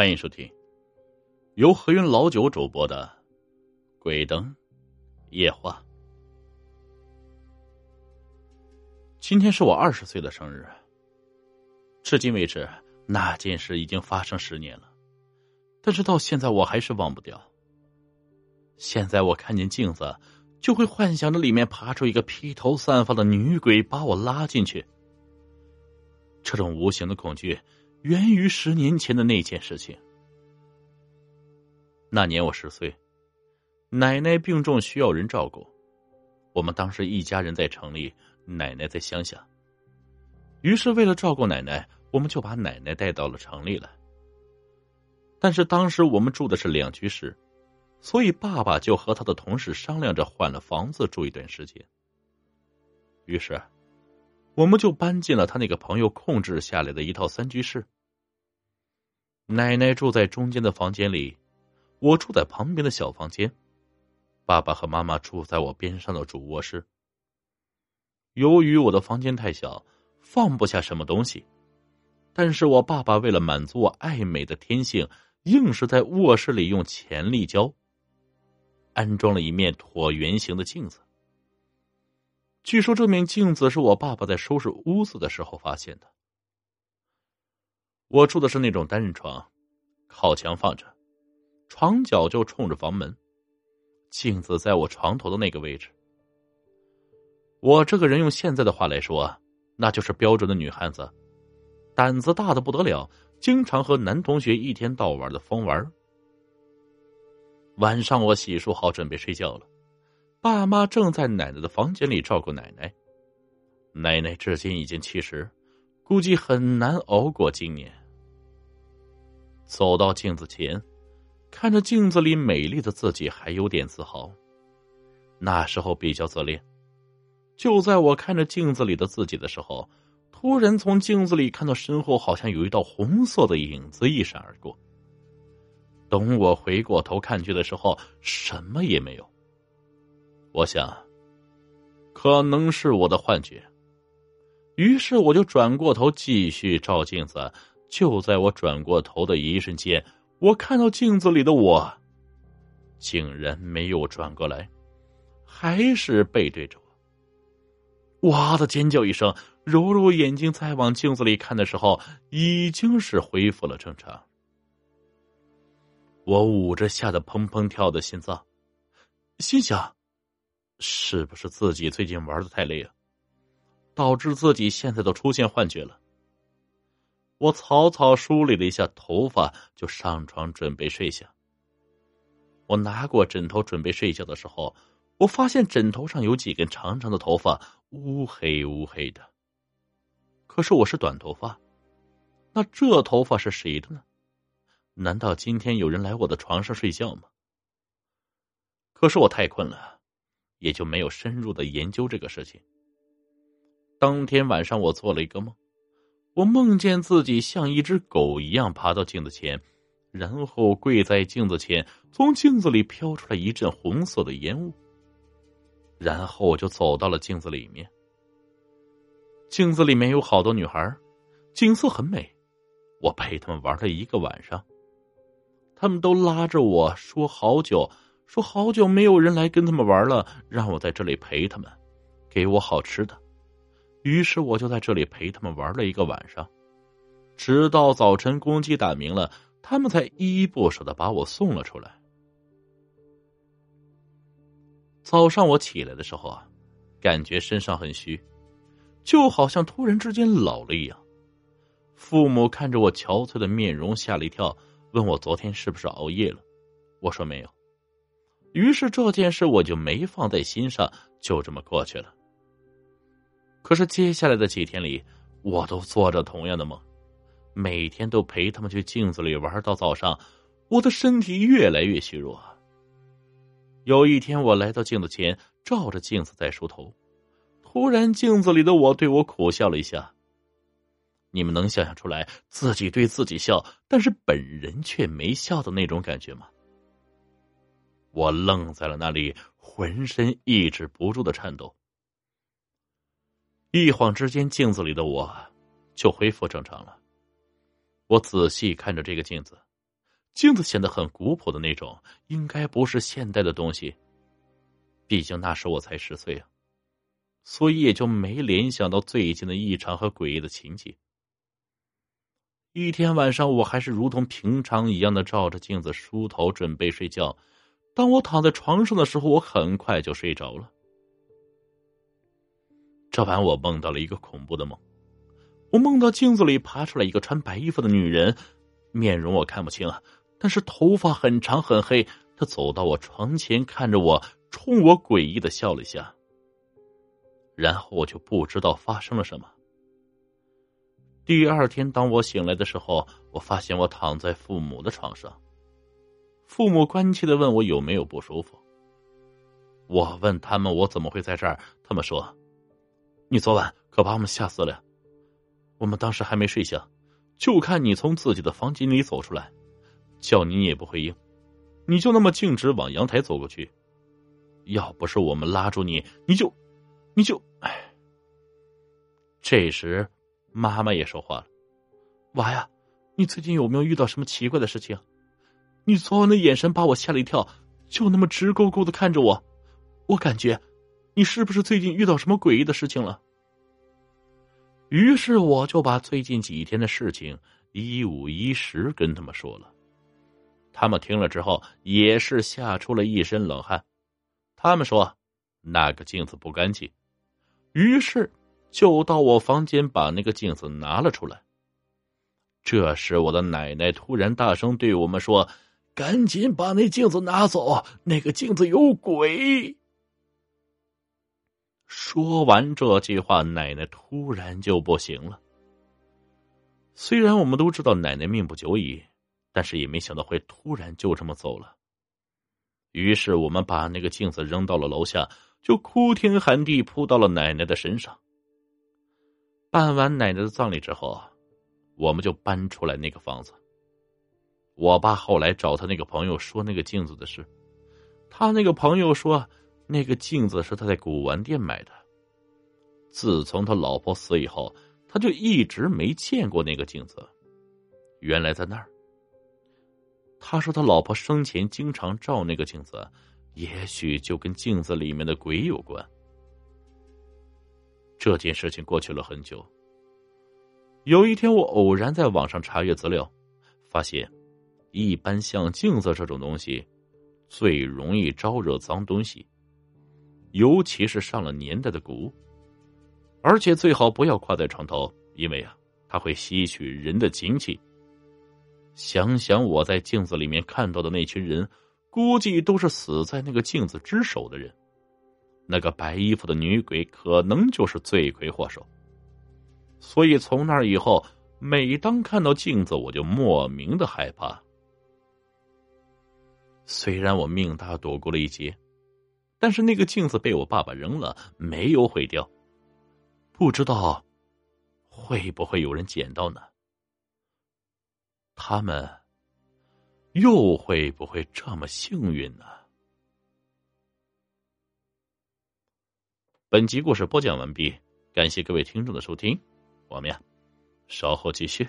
欢迎收听由何云老九主播的《鬼灯夜话》。今天是我二十岁的生日，至今为止，那件事已经发生十年了，但是到现在我还是忘不掉。现在我看见镜子，就会幻想着里面爬出一个披头散发的女鬼，把我拉进去。这种无形的恐惧。源于十年前的那件事情。那年我十岁，奶奶病重需要人照顾，我们当时一家人在城里，奶奶在乡下。于是为了照顾奶奶，我们就把奶奶带到了城里来。但是当时我们住的是两居室，所以爸爸就和他的同事商量着换了房子住一段时间。于是。我们就搬进了他那个朋友控制下来的一套三居室。奶奶住在中间的房间里，我住在旁边的小房间，爸爸和妈妈住在我边上的主卧室。由于我的房间太小，放不下什么东西，但是我爸爸为了满足我爱美的天性，硬是在卧室里用潜力胶安装了一面椭圆形的镜子。据说这面镜子是我爸爸在收拾屋子的时候发现的。我住的是那种单人床，靠墙放着，床脚就冲着房门，镜子在我床头的那个位置。我这个人用现在的话来说，那就是标准的女汉子，胆子大的不得了，经常和男同学一天到晚的疯玩。晚上我洗漱好准备睡觉了。爸妈正在奶奶的房间里照顾奶奶，奶奶至今已经七十，估计很难熬过今年。走到镜子前，看着镜子里美丽的自己，还有点自豪。那时候比较自恋。就在我看着镜子里的自己的时候，突然从镜子里看到身后好像有一道红色的影子一闪而过。等我回过头看去的时候，什么也没有。我想，可能是我的幻觉。于是我就转过头继续照镜子。就在我转过头的一瞬间，我看到镜子里的我，竟然没有转过来，还是背对着我。哇的尖叫一声，揉揉眼睛，再往镜子里看的时候，已经是恢复了正常。我捂着吓得砰砰跳的心脏，心想。是不是自己最近玩的太累了，导致自己现在都出现幻觉了？我草草梳理了一下头发，就上床准备睡下。我拿过枕头准备睡觉的时候，我发现枕头上有几根长长的头发，乌黑乌黑的。可是我是短头发，那这头发是谁的呢？难道今天有人来我的床上睡觉吗？可是我太困了。也就没有深入的研究这个事情。当天晚上，我做了一个梦，我梦见自己像一只狗一样爬到镜子前，然后跪在镜子前，从镜子里飘出来一阵红色的烟雾，然后我就走到了镜子里面。镜子里面有好多女孩，景色很美，我陪他们玩了一个晚上，他们都拉着我说好久。说好久没有人来跟他们玩了，让我在这里陪他们，给我好吃的。于是我就在这里陪他们玩了一个晚上，直到早晨公鸡打鸣了，他们才依依不舍的把我送了出来。早上我起来的时候啊，感觉身上很虚，就好像突然之间老了一样。父母看着我憔悴的面容，吓了一跳，问我昨天是不是熬夜了。我说没有。于是这件事我就没放在心上，就这么过去了。可是接下来的几天里，我都做着同样的梦，每天都陪他们去镜子里玩到早上，我的身体越来越虚弱。有一天，我来到镜子前，照着镜子在梳头，突然镜子里的我对我苦笑了一下。你们能想象出来自己对自己笑，但是本人却没笑的那种感觉吗？我愣在了那里，浑身抑制不住的颤抖。一晃之间，镜子里的我就恢复正常了。我仔细看着这个镜子，镜子显得很古朴的那种，应该不是现代的东西。毕竟那时我才十岁啊，所以也就没联想到最近的异常和诡异的情节。一天晚上，我还是如同平常一样的照着镜子梳头，准备睡觉。当我躺在床上的时候，我很快就睡着了。这晚我梦到了一个恐怖的梦，我梦到镜子里爬出来一个穿白衣服的女人，面容我看不清啊，但是头发很长很黑。她走到我床前，看着我，冲我诡异的笑了一下。然后我就不知道发生了什么。第二天，当我醒来的时候，我发现我躺在父母的床上。父母关切的问我有没有不舒服。我问他们我怎么会在这儿，他们说：“你昨晚可把我们吓死了。我们当时还没睡醒，就看你从自己的房间里走出来，叫你你也不回应，你就那么径直往阳台走过去。要不是我们拉住你，你就，你就……哎。”这时。妈妈也说话了：“娃呀，你最近有没有遇到什么奇怪的事情？你昨晚的眼神把我吓了一跳，就那么直勾勾的看着我，我感觉你是不是最近遇到什么诡异的事情了？”于是我就把最近几天的事情一五一十跟他们说了。他们听了之后也是吓出了一身冷汗。他们说那个镜子不干净，于是。就到我房间把那个镜子拿了出来。这时，我的奶奶突然大声对我们说：“赶紧把那镜子拿走，那个镜子有鬼。”说完这句话，奶奶突然就不行了。虽然我们都知道奶奶命不久矣，但是也没想到会突然就这么走了。于是，我们把那个镜子扔到了楼下，就哭天喊地扑到了奶奶的身上。办完奶奶的葬礼之后，我们就搬出来那个房子。我爸后来找他那个朋友说那个镜子的事，他那个朋友说那个镜子是他在古玩店买的。自从他老婆死以后，他就一直没见过那个镜子。原来在那儿。他说他老婆生前经常照那个镜子，也许就跟镜子里面的鬼有关。这件事情过去了很久。有一天，我偶然在网上查阅资料，发现，一般像镜子这种东西，最容易招惹脏东西，尤其是上了年代的古，而且最好不要挂在床头，因为啊，它会吸取人的精气。想想我在镜子里面看到的那群人，估计都是死在那个镜子之手的人。那个白衣服的女鬼可能就是罪魁祸首，所以从那以后，每当看到镜子，我就莫名的害怕。虽然我命大躲过了一劫，但是那个镜子被我爸爸扔了，没有毁掉，不知道会不会有人捡到呢？他们又会不会这么幸运呢？本集故事播讲完毕，感谢各位听众的收听，我们呀，稍后继续。